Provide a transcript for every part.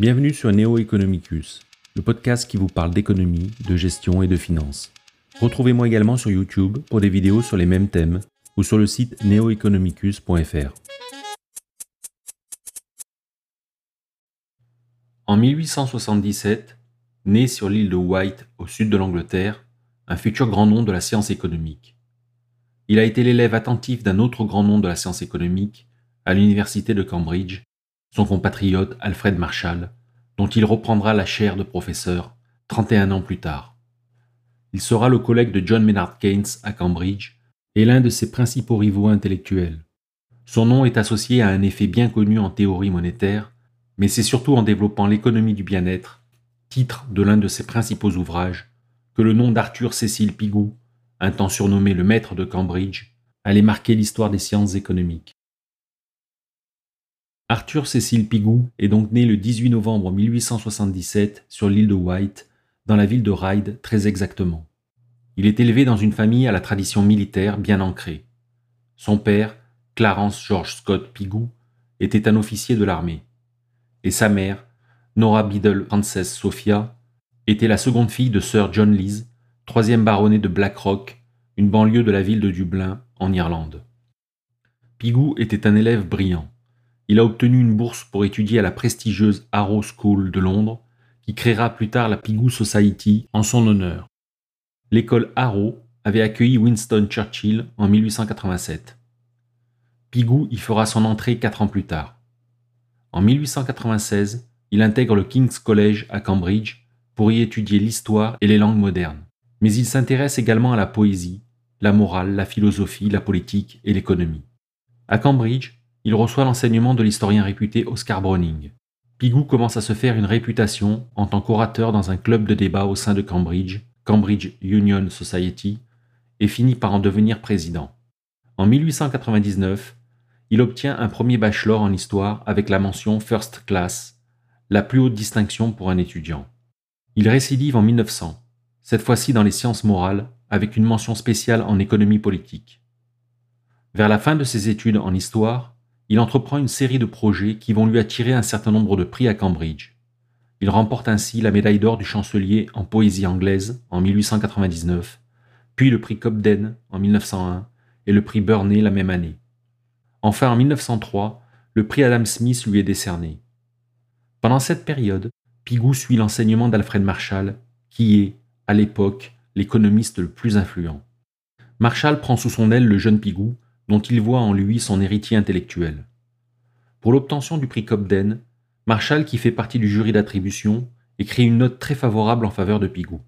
Bienvenue sur Neo Economicus, le podcast qui vous parle d'économie, de gestion et de finance. Retrouvez-moi également sur YouTube pour des vidéos sur les mêmes thèmes ou sur le site neoeconomicus.fr. En 1877, né sur l'île de White au sud de l'Angleterre, un futur grand nom de la science économique. Il a été l'élève attentif d'un autre grand nom de la science économique à l'université de Cambridge, son compatriote Alfred Marshall, dont il reprendra la chaire de professeur 31 ans plus tard. Il sera le collègue de John Maynard Keynes à Cambridge et l'un de ses principaux rivaux intellectuels. Son nom est associé à un effet bien connu en théorie monétaire, mais c'est surtout en développant l'économie du bien-être, titre de l'un de ses principaux ouvrages, que le nom d'Arthur Cécile Pigou, un temps surnommé le maître de Cambridge, allait marquer l'histoire des sciences économiques. Arthur Cécile Pigou est donc né le 18 novembre 1877 sur l'île de White, dans la ville de Ryde très exactement. Il est élevé dans une famille à la tradition militaire bien ancrée. Son père, Clarence George Scott Pigou, était un officier de l'armée. Et sa mère, Nora Biddle Frances Sophia, était la seconde fille de Sir John Lees, troisième baronnet de Blackrock, une banlieue de la ville de Dublin, en Irlande. Pigou était un élève brillant il a obtenu une bourse pour étudier à la prestigieuse Harrow School de Londres, qui créera plus tard la Pigou Society en son honneur. L'école Harrow avait accueilli Winston Churchill en 1887. Pigou y fera son entrée quatre ans plus tard. En 1896, il intègre le King's College à Cambridge pour y étudier l'histoire et les langues modernes. Mais il s'intéresse également à la poésie, la morale, la philosophie, la politique et l'économie. À Cambridge, il reçoit l'enseignement de l'historien réputé Oscar Browning. Pigou commence à se faire une réputation en tant qu'orateur dans un club de débat au sein de Cambridge, Cambridge Union Society, et finit par en devenir président. En 1899, il obtient un premier bachelor en histoire avec la mention First Class, la plus haute distinction pour un étudiant. Il récidive en 1900, cette fois-ci dans les sciences morales, avec une mention spéciale en économie politique. Vers la fin de ses études en histoire, il entreprend une série de projets qui vont lui attirer un certain nombre de prix à Cambridge. Il remporte ainsi la médaille d'or du chancelier en poésie anglaise en 1899, puis le prix Cobden en 1901 et le prix Burney la même année. Enfin, en 1903, le prix Adam Smith lui est décerné. Pendant cette période, Pigou suit l'enseignement d'Alfred Marshall, qui est, à l'époque, l'économiste le plus influent. Marshall prend sous son aile le jeune Pigou dont il voit en lui son héritier intellectuel. Pour l'obtention du prix Cobden, Marshall, qui fait partie du jury d'attribution, écrit une note très favorable en faveur de Pigou.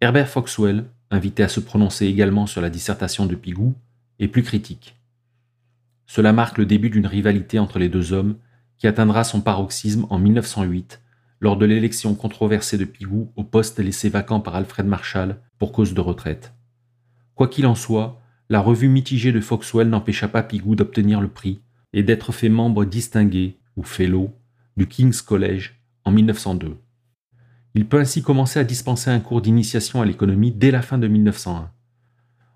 Herbert Foxwell, invité à se prononcer également sur la dissertation de Pigou, est plus critique. Cela marque le début d'une rivalité entre les deux hommes qui atteindra son paroxysme en 1908 lors de l'élection controversée de Pigou au poste laissé vacant par Alfred Marshall pour cause de retraite. Quoi qu'il en soit, la revue mitigée de Foxwell n'empêcha pas Pigou d'obtenir le prix et d'être fait membre distingué, ou fellow, du King's College en 1902. Il peut ainsi commencer à dispenser un cours d'initiation à l'économie dès la fin de 1901.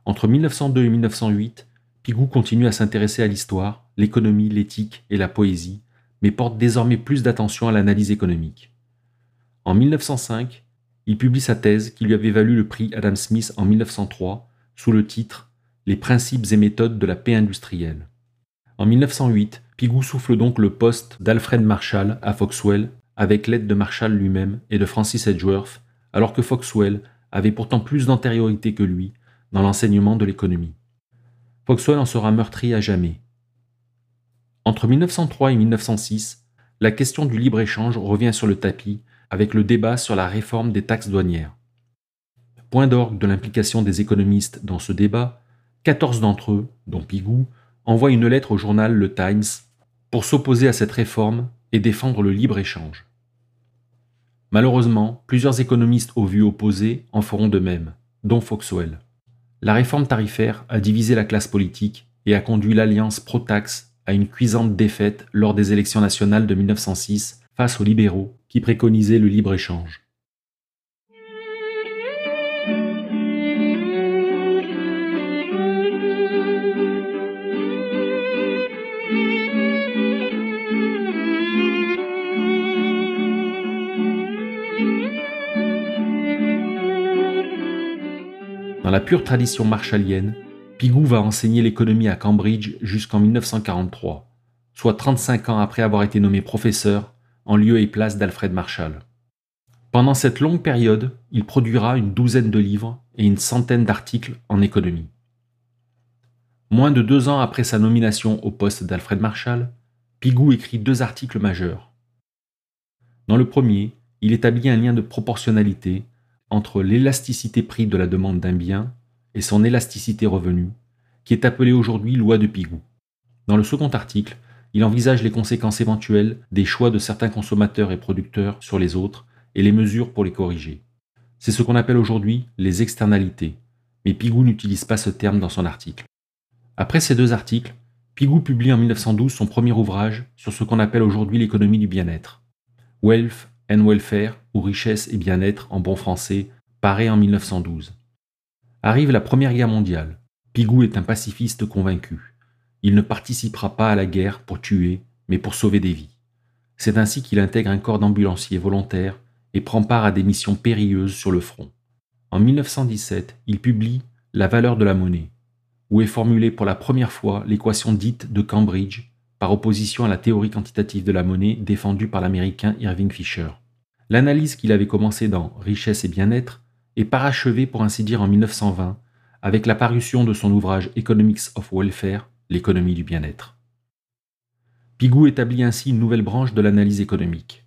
Entre 1902 et 1908, Pigou continue à s'intéresser à l'histoire, l'économie, l'éthique et la poésie, mais porte désormais plus d'attention à l'analyse économique. En 1905, il publie sa thèse qui lui avait valu le prix Adam Smith en 1903 sous le titre les principes et méthodes de la paix industrielle. En 1908, Pigou souffle donc le poste d'Alfred Marshall à Foxwell avec l'aide de Marshall lui-même et de Francis Edgeworth, alors que Foxwell avait pourtant plus d'antériorité que lui dans l'enseignement de l'économie. Foxwell en sera meurtri à jamais. Entre 1903 et 1906, la question du libre-échange revient sur le tapis avec le débat sur la réforme des taxes douanières. Point d'orgue de l'implication des économistes dans ce débat, 14 d'entre eux, dont Pigou, envoient une lettre au journal Le Times pour s'opposer à cette réforme et défendre le libre-échange. Malheureusement, plusieurs économistes aux vues opposées en feront de même, dont Foxwell. La réforme tarifaire a divisé la classe politique et a conduit l'alliance pro-taxe à une cuisante défaite lors des élections nationales de 1906 face aux libéraux qui préconisaient le libre-échange. Dans la pure tradition marshallienne, Pigou va enseigner l'économie à Cambridge jusqu'en 1943, soit 35 ans après avoir été nommé professeur en lieu et place d'Alfred Marshall. Pendant cette longue période, il produira une douzaine de livres et une centaine d'articles en économie. Moins de deux ans après sa nomination au poste d'Alfred Marshall, Pigou écrit deux articles majeurs. Dans le premier, il établit un lien de proportionnalité entre l'élasticité prix de la demande d'un bien et son élasticité revenu, qui est appelée aujourd'hui loi de Pigou. Dans le second article, il envisage les conséquences éventuelles des choix de certains consommateurs et producteurs sur les autres et les mesures pour les corriger. C'est ce qu'on appelle aujourd'hui les externalités, mais Pigou n'utilise pas ce terme dans son article. Après ces deux articles, Pigou publie en 1912 son premier ouvrage sur ce qu'on appelle aujourd'hui l'économie du bien-être. Wealth and Welfare, ou Richesse et bien-être en bon français, paraît en 1912. Arrive la Première Guerre mondiale. Pigou est un pacifiste convaincu. Il ne participera pas à la guerre pour tuer, mais pour sauver des vies. C'est ainsi qu'il intègre un corps d'ambulanciers volontaires et prend part à des missions périlleuses sur le front. En 1917, il publie La valeur de la monnaie, où est formulée pour la première fois l'équation dite de Cambridge, par opposition à la théorie quantitative de la monnaie défendue par l'américain Irving Fisher. L'analyse qu'il avait commencée dans Richesse et bien-être est parachevée pour ainsi dire en 1920 avec la parution de son ouvrage Economics of Welfare, l'économie du bien-être. Pigou établit ainsi une nouvelle branche de l'analyse économique.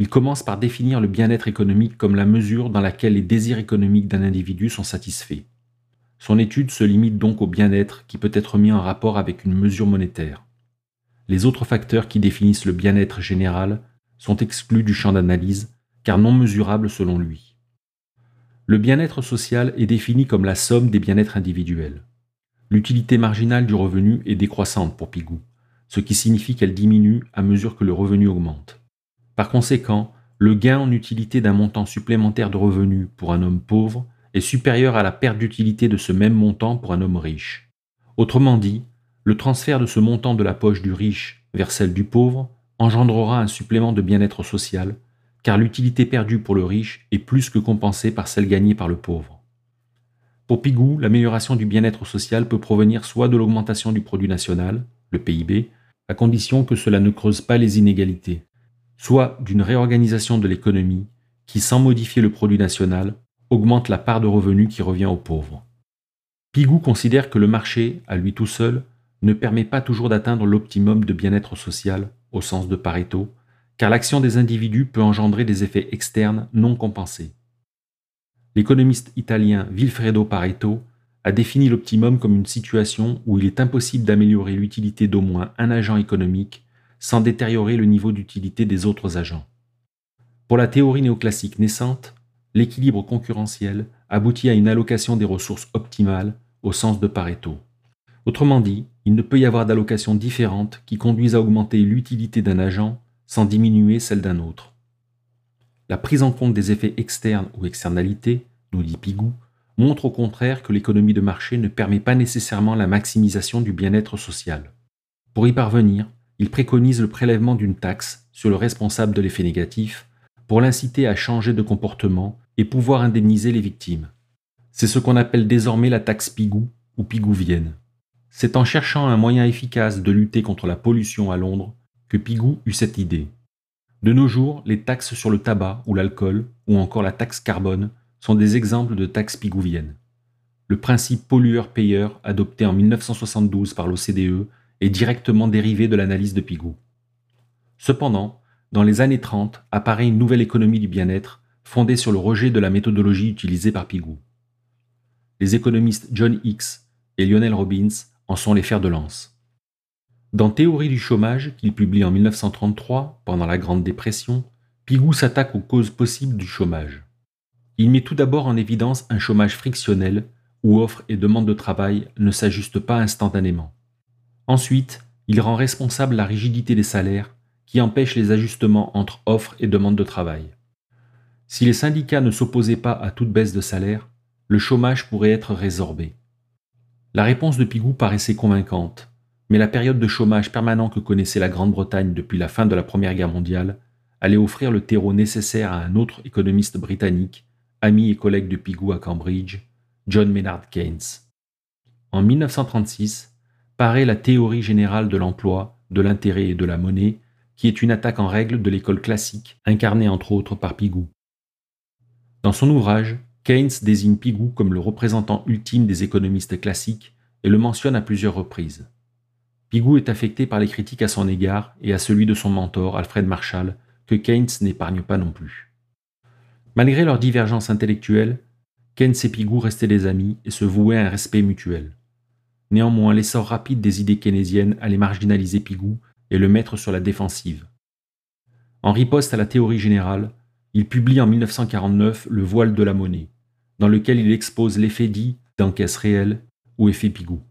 Il commence par définir le bien-être économique comme la mesure dans laquelle les désirs économiques d'un individu sont satisfaits. Son étude se limite donc au bien-être qui peut être mis en rapport avec une mesure monétaire. Les autres facteurs qui définissent le bien-être général sont exclus du champ d'analyse, car non mesurables selon lui. Le bien-être social est défini comme la somme des bien-être individuels. L'utilité marginale du revenu est décroissante pour Pigou, ce qui signifie qu'elle diminue à mesure que le revenu augmente. Par conséquent, le gain en utilité d'un montant supplémentaire de revenus pour un homme pauvre est supérieur à la perte d'utilité de ce même montant pour un homme riche. Autrement dit, le transfert de ce montant de la poche du riche vers celle du pauvre engendrera un supplément de bien-être social, car l'utilité perdue pour le riche est plus que compensée par celle gagnée par le pauvre. Pour Pigou, l'amélioration du bien-être social peut provenir soit de l'augmentation du produit national, le PIB, à condition que cela ne creuse pas les inégalités, soit d'une réorganisation de l'économie qui, sans modifier le produit national, augmente la part de revenus qui revient aux pauvres. Pigou considère que le marché, à lui tout seul, ne permet pas toujours d'atteindre l'optimum de bien-être social, au sens de Pareto, car l'action des individus peut engendrer des effets externes non compensés. L'économiste italien Vilfredo Pareto a défini l'optimum comme une situation où il est impossible d'améliorer l'utilité d'au moins un agent économique sans détériorer le niveau d'utilité des autres agents. Pour la théorie néoclassique naissante, l'équilibre concurrentiel aboutit à une allocation des ressources optimales au sens de Pareto. Autrement dit, il ne peut y avoir d'allocation différente qui conduise à augmenter l'utilité d'un agent sans diminuer celle d'un autre. La prise en compte des effets externes ou externalités, nous dit Pigou, montre au contraire que l'économie de marché ne permet pas nécessairement la maximisation du bien-être social. Pour y parvenir, il préconise le prélèvement d'une taxe sur le responsable de l'effet négatif pour l'inciter à changer de comportement et pouvoir indemniser les victimes. C'est ce qu'on appelle désormais la taxe Pigou ou Pigouvienne. C'est en cherchant un moyen efficace de lutter contre la pollution à Londres que Pigou eut cette idée. De nos jours, les taxes sur le tabac ou l'alcool, ou encore la taxe carbone, sont des exemples de taxes pigouviennes. Le principe pollueur-payeur, adopté en 1972 par l'OCDE, est directement dérivé de l'analyse de Pigou. Cependant, dans les années 30 apparaît une nouvelle économie du bien-être fondée sur le rejet de la méthodologie utilisée par Pigou. Les économistes John Hicks et Lionel Robbins en sont les fers de lance. Dans Théorie du chômage, qu'il publie en 1933, pendant la Grande Dépression, Pigou s'attaque aux causes possibles du chômage. Il met tout d'abord en évidence un chômage frictionnel, où offre et demande de travail ne s'ajustent pas instantanément. Ensuite, il rend responsable la rigidité des salaires, qui empêche les ajustements entre offre et demande de travail. Si les syndicats ne s'opposaient pas à toute baisse de salaire, le chômage pourrait être résorbé. La réponse de Pigou paraissait convaincante, mais la période de chômage permanent que connaissait la Grande-Bretagne depuis la fin de la Première Guerre mondiale allait offrir le terreau nécessaire à un autre économiste britannique, ami et collègue de Pigou à Cambridge, John Maynard Keynes. En 1936, paraît la théorie générale de l'emploi, de l'intérêt et de la monnaie, qui est une attaque en règle de l'école classique, incarnée entre autres par Pigou. Dans son ouvrage, Keynes désigne Pigou comme le représentant ultime des économistes classiques et le mentionne à plusieurs reprises. Pigou est affecté par les critiques à son égard et à celui de son mentor, Alfred Marshall, que Keynes n'épargne pas non plus. Malgré leurs divergences intellectuelles, Keynes et Pigou restaient des amis et se vouaient à un respect mutuel. Néanmoins, l'essor rapide des idées keynésiennes allait marginaliser Pigou et le mettre sur la défensive. En riposte à la théorie générale, il publie en 1949 Le voile de la monnaie, dans lequel il expose l'effet dit d'encaisse réelle ou effet Pigou.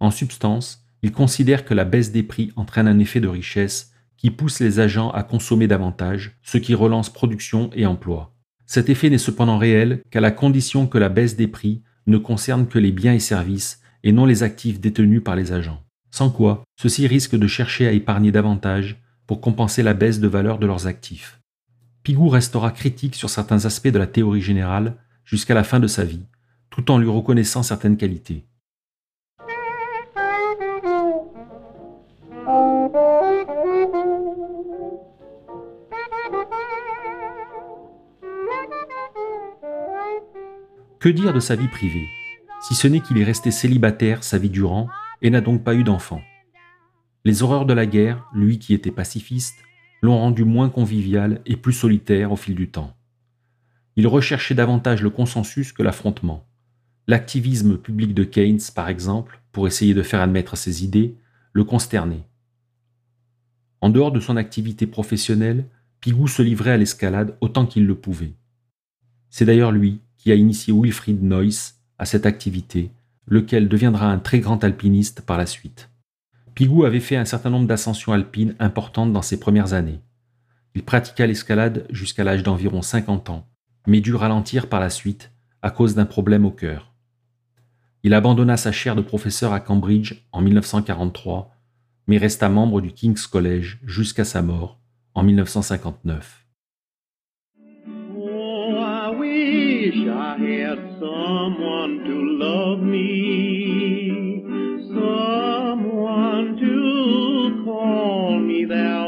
En substance, il considère que la baisse des prix entraîne un effet de richesse qui pousse les agents à consommer davantage, ce qui relance production et emploi. Cet effet n'est cependant réel qu'à la condition que la baisse des prix ne concerne que les biens et services et non les actifs détenus par les agents. Sans quoi, ceux-ci risquent de chercher à épargner davantage pour compenser la baisse de valeur de leurs actifs. Pigou restera critique sur certains aspects de la théorie générale jusqu'à la fin de sa vie, tout en lui reconnaissant certaines qualités. Que dire de sa vie privée si ce n'est qu'il est resté célibataire sa vie durant et n'a donc pas eu d'enfant? Les horreurs de la guerre, lui qui était pacifiste, l'ont rendu moins convivial et plus solitaire au fil du temps. Il recherchait davantage le consensus que l'affrontement. L'activisme public de Keynes, par exemple, pour essayer de faire admettre ses idées, le consternait. En dehors de son activité professionnelle, Pigou se livrait à l'escalade autant qu'il le pouvait. C'est d'ailleurs lui qui a initié Wilfried Noyce à cette activité, lequel deviendra un très grand alpiniste par la suite. Pigou avait fait un certain nombre d'ascensions alpines importantes dans ses premières années. Il pratiqua l'escalade jusqu'à l'âge d'environ 50 ans, mais dut ralentir par la suite à cause d'un problème au cœur. Il abandonna sa chaire de professeur à Cambridge en 1943, mais resta membre du King's College jusqu'à sa mort en 1959. someone to love me. someone to call me there.